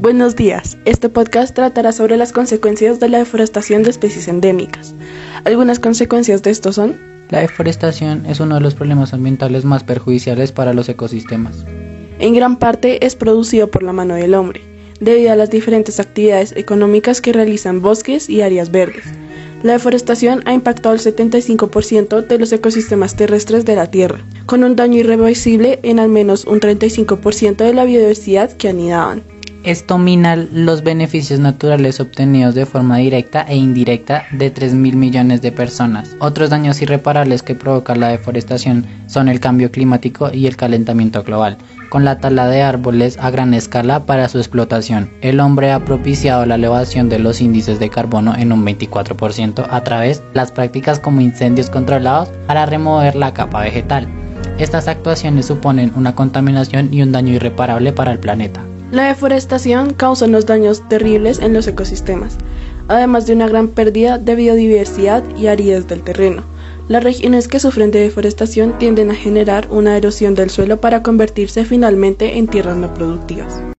Buenos días. Este podcast tratará sobre las consecuencias de la deforestación de especies endémicas. Algunas consecuencias de esto son La deforestación es uno de los problemas ambientales más perjudiciales para los ecosistemas. En gran parte es producido por la mano del hombre, debido a las diferentes actividades económicas que realizan bosques y áreas verdes. La deforestación ha impactado el 75% de los ecosistemas terrestres de la Tierra, con un daño irreversible en al menos un 35% de la biodiversidad que anidaban. Esto mina los beneficios naturales obtenidos de forma directa e indirecta de 3 mil millones de personas. Otros daños irreparables que provoca la deforestación son el cambio climático y el calentamiento global, con la tala de árboles a gran escala para su explotación. El hombre ha propiciado la elevación de los índices de carbono en un 24% a través de las prácticas como incendios controlados para remover la capa vegetal. Estas actuaciones suponen una contaminación y un daño irreparable para el planeta. La deforestación causa unos daños terribles en los ecosistemas, además de una gran pérdida de biodiversidad y aridez del terreno. Las regiones que sufren de deforestación tienden a generar una erosión del suelo para convertirse finalmente en tierras no productivas.